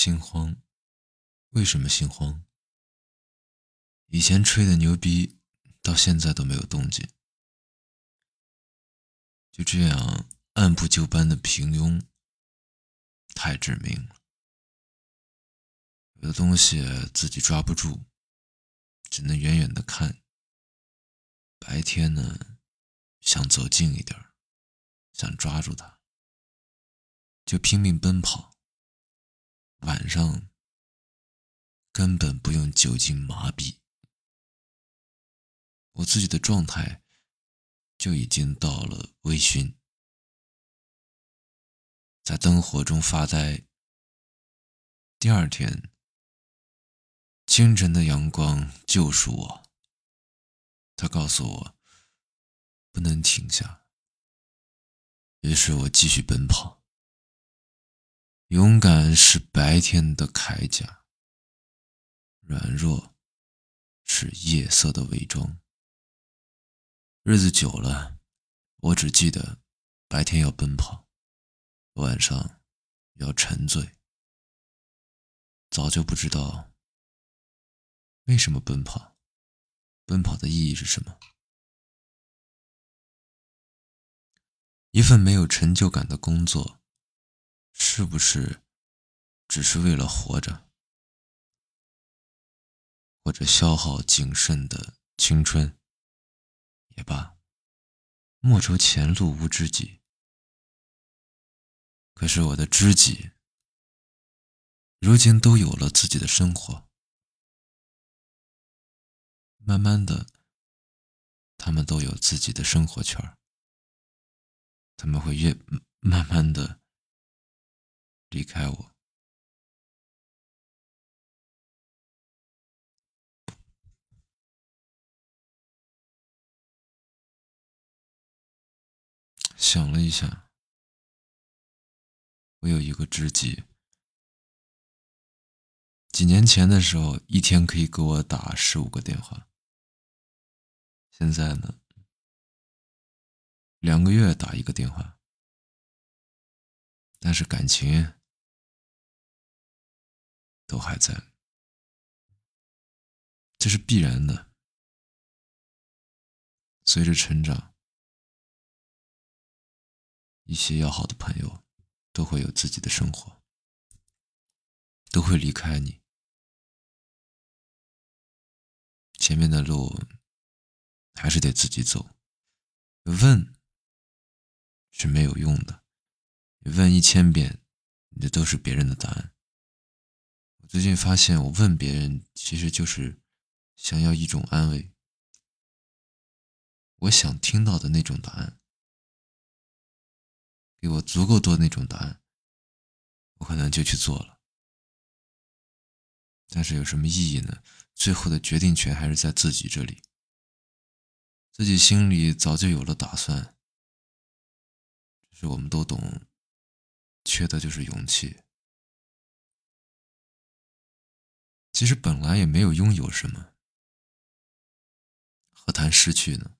心慌，为什么心慌？以前吹的牛逼，到现在都没有动静，就这样按部就班的平庸，太致命了。有的东西自己抓不住，只能远远的看。白天呢，想走近一点想抓住它，就拼命奔跑。晚上根本不用酒精麻痹，我自己的状态就已经到了微醺，在灯火中发呆。第二天，清晨的阳光救赎我，他告诉我不能停下，于是我继续奔跑。勇敢是白天的铠甲，软弱是夜色的伪装。日子久了，我只记得白天要奔跑，晚上要沉醉，早就不知道为什么奔跑，奔跑的意义是什么。一份没有成就感的工作。是不是只是为了活着，或者消耗仅剩的青春？也罢，莫愁前路无知己。可是我的知己，如今都有了自己的生活，慢慢的，他们都有自己的生活圈他们会越慢慢的。离开我，想了一下，我有一个知己，几年前的时候，一天可以给我打十五个电话，现在呢，两个月打一个电话，但是感情。都还在，这是必然的。随着成长，一些要好的朋友都会有自己的生活，都会离开你。前面的路还是得自己走，问是没有用的，问一千遍，那都是别人的答案。最近发现，我问别人，其实就是想要一种安慰。我想听到的那种答案，给我足够多那种答案，我可能就去做了。但是有什么意义呢？最后的决定权还是在自己这里。自己心里早就有了打算，只是我们都懂，缺的就是勇气。其实本来也没有拥有什么，何谈失去呢？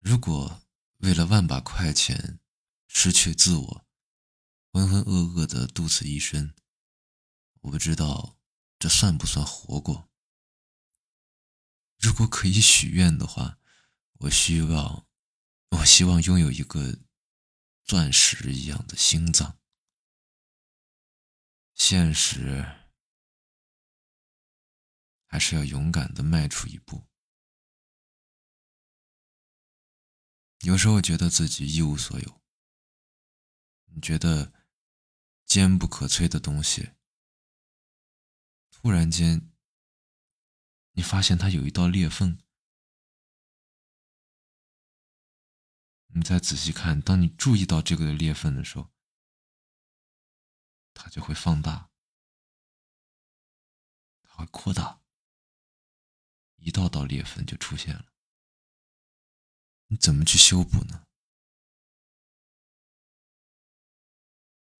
如果为了万把块钱失去自我，浑浑噩噩的度此一生，我不知道这算不算活过。如果可以许愿的话，我希望，我希望拥有一个钻石一样的心脏。现实。还是要勇敢的迈出一步。有时候觉得自己一无所有，你觉得坚不可摧的东西，突然间，你发现它有一道裂缝，你再仔细看，当你注意到这个裂缝的时候，它就会放大，它会扩大。一道道裂缝就出现了，你怎么去修补呢？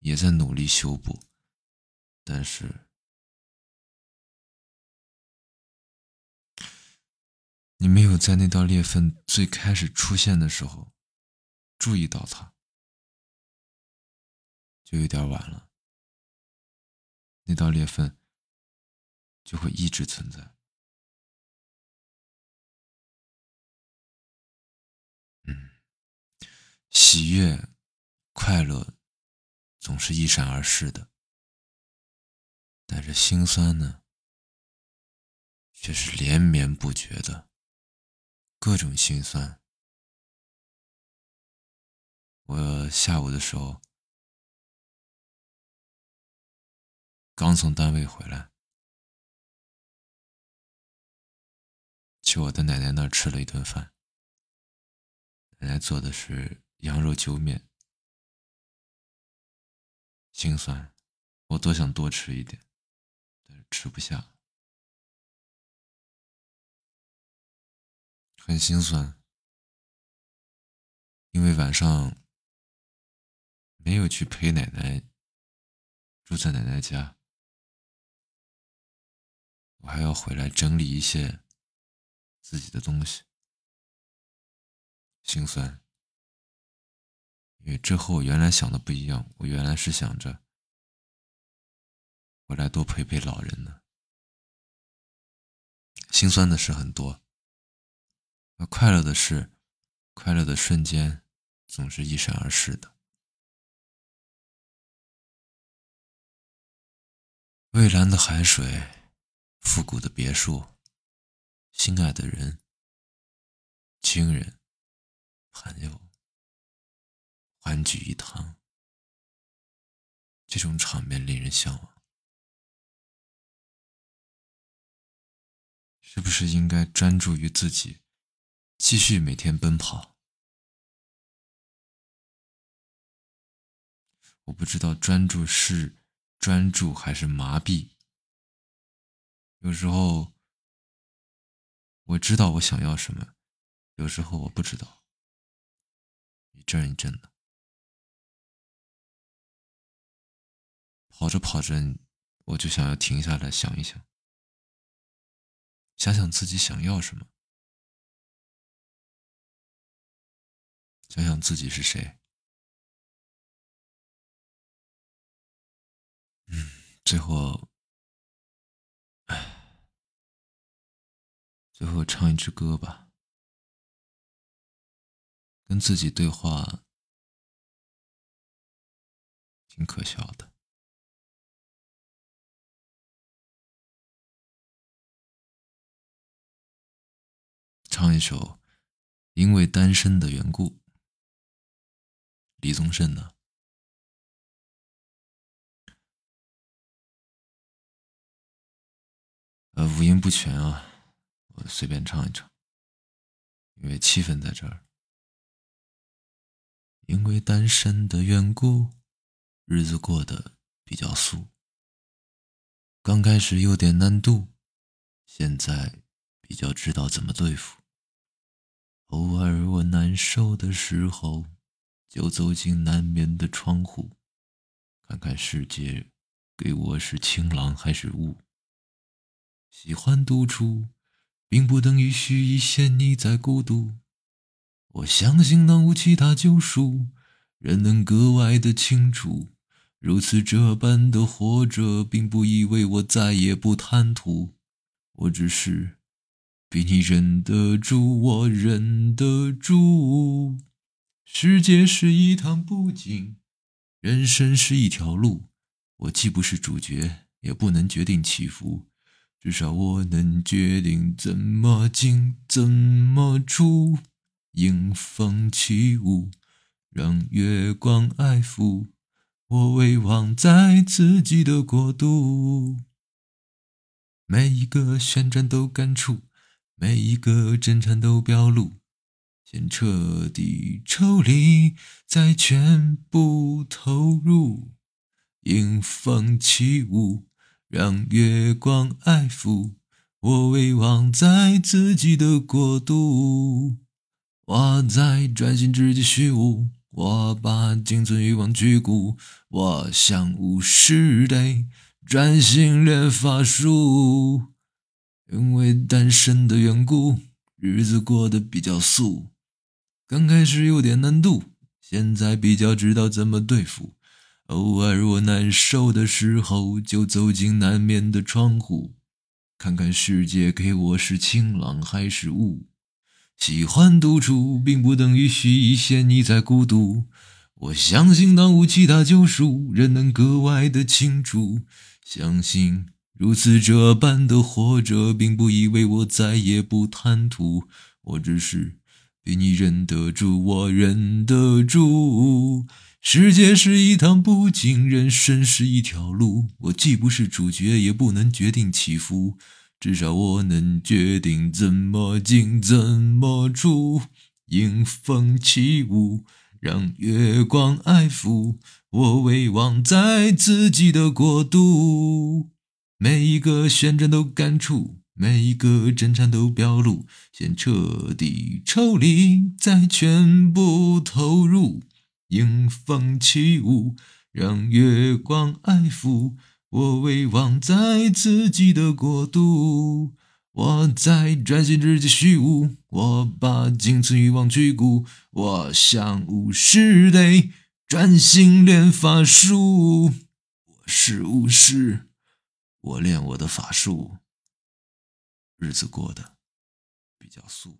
也在努力修补，但是你没有在那道裂缝最开始出现的时候注意到它，就有点晚了。那道裂缝就会一直存在。喜悦、快乐总是一闪而逝的，但是心酸呢，却是连绵不绝的，各种心酸。我下午的时候刚从单位回来，去我的奶奶那儿吃了一顿饭。奶奶做的是羊肉揪面，心酸，我多想多吃一点，但是吃不下，很心酸，因为晚上。没有去陪奶奶，住在奶奶家，我还要回来整理一些自己的东西，心酸。因为这和我原来想的不一样，我原来是想着回来多陪陪老人呢。心酸的事很多，而快乐的事，快乐的瞬间总是一闪而逝的。蔚蓝的海水，复古的别墅，心爱的人，亲人，朋友，欢聚一堂，这种场面令人向往。是不是应该专注于自己，继续每天奔跑？我不知道专注是。专注还是麻痹？有时候我知道我想要什么，有时候我不知道，一阵一阵的。跑着跑着，我就想要停下来想一想，想想自己想要什么，想想自己是谁。嗯，最后，唉，最后唱一支歌吧，跟自己对话，挺可笑的。唱一首《因为单身的缘故》，李宗盛呢。呃，五音不全啊，我随便唱一唱，因为气氛在这儿。因为单身的缘故，日子过得比较素。刚开始有点难度，现在比较知道怎么对付。偶尔我难受的时候，就走进南面的窗户，看看世界给我是晴朗还是雾。喜欢独处，并不等于许意陷溺在孤独。我相信，当无其他救赎，人能格外的清楚，如此这般的活着，并不意味我再也不贪图。我只是你忍得住，我忍得住。世界是一趟布景，人生是一条路，我既不是主角，也不能决定起伏。至少我能决定怎么进，怎么出。迎风起舞，让月光爱抚我，微望在自己的国度。每一个旋转都感触，每一个震颤都表露。先彻底抽离，再全部投入。迎风起舞。让月光爱抚我，微望在自己的国度。我在专心直击虚无，我把仅存欲望拒骨。我想无视得专心练法术，因为单身的缘故，日子过得比较素。刚开始有点难度，现在比较知道怎么对付。偶尔我难受的时候，就走进南面的窗户，看看世界给我是晴朗还是雾。喜欢独处，并不等于需陷溺在孤独。我相信，当无其他救赎，人能格外的清楚。相信如此这般的活着，并不意味我再也不贪图。我只是比你忍得住，我忍得住。世界是一趟不经，人生是一条路。我既不是主角，也不能决定起伏。至少我能决定怎么进，怎么出。迎风起舞，让月光爱抚我，微望在自己的国度。每一个旋转都感触，每一个挣扎都表露。先彻底抽离，再全部投入。迎风起舞，让月光爱抚。我微望在自己的国度，我在专心直击虚无，我把仅存欲望去骨，我像巫师得专心练法术。我是巫师，我练我的法术，日子过得比较素。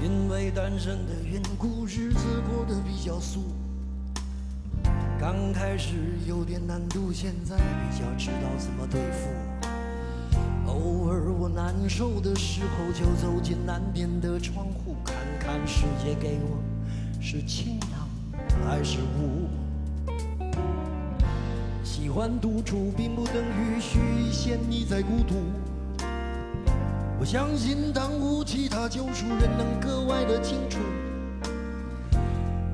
因为单身的缘故，日子过得比较素。刚开始有点难度，现在比较知道怎么对付。偶尔我难受的时候，就走进南边的窗户，看看世界给我是晴朗还是雾。喜欢独处，并不等于需陷你在孤独。我相信，当无其他救赎，人能格外的清楚。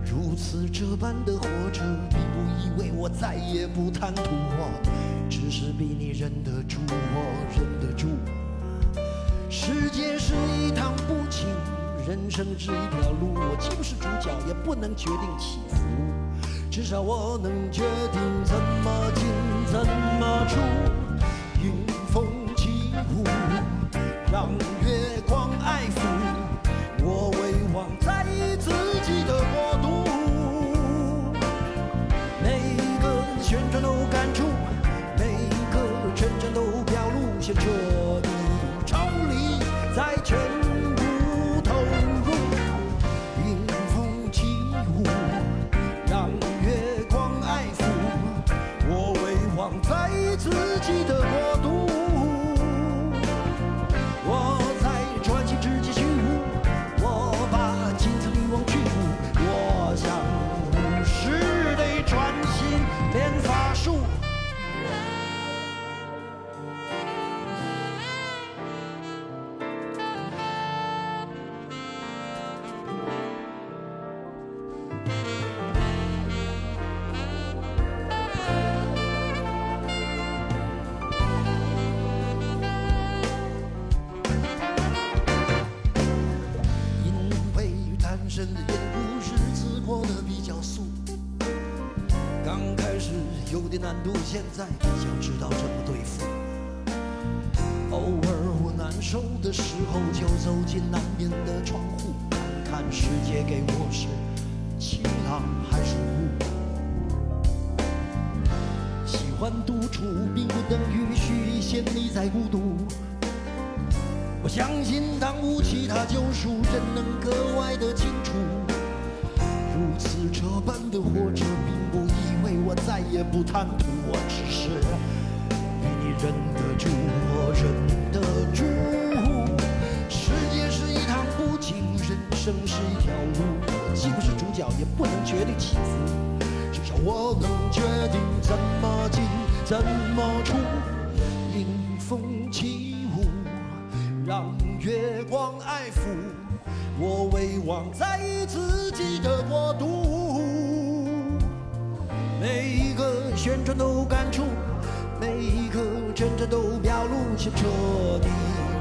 如此这般的活着，并不意味我再也不贪图，只是比你忍得住，我忍得住。世界是一趟不情，人生是一条路，我既不是主角，也不能决定起伏，至少我能决定怎么进，怎么出。迎风起舞。让月刚开始有点难度，现在比较知道怎么对付。偶尔我难受的时候，就走进南边的窗户，看看世界给我是晴朗还是雾。喜欢独处，并不等于需陷溺在孤独。我相信，当无其他救赎，人能格外的清楚。如此这般的活着，再也不贪图，我只是比你忍得住，我忍得住。世界是一趟不经，人生是一条路。我既不是主角，也不能决定起伏，至少我能决定怎么进，怎么出。迎风起舞。让月光爱抚我，微望在自己的国度。旋转都感触，每一刻真正都表露，想彻底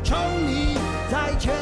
抽离，再全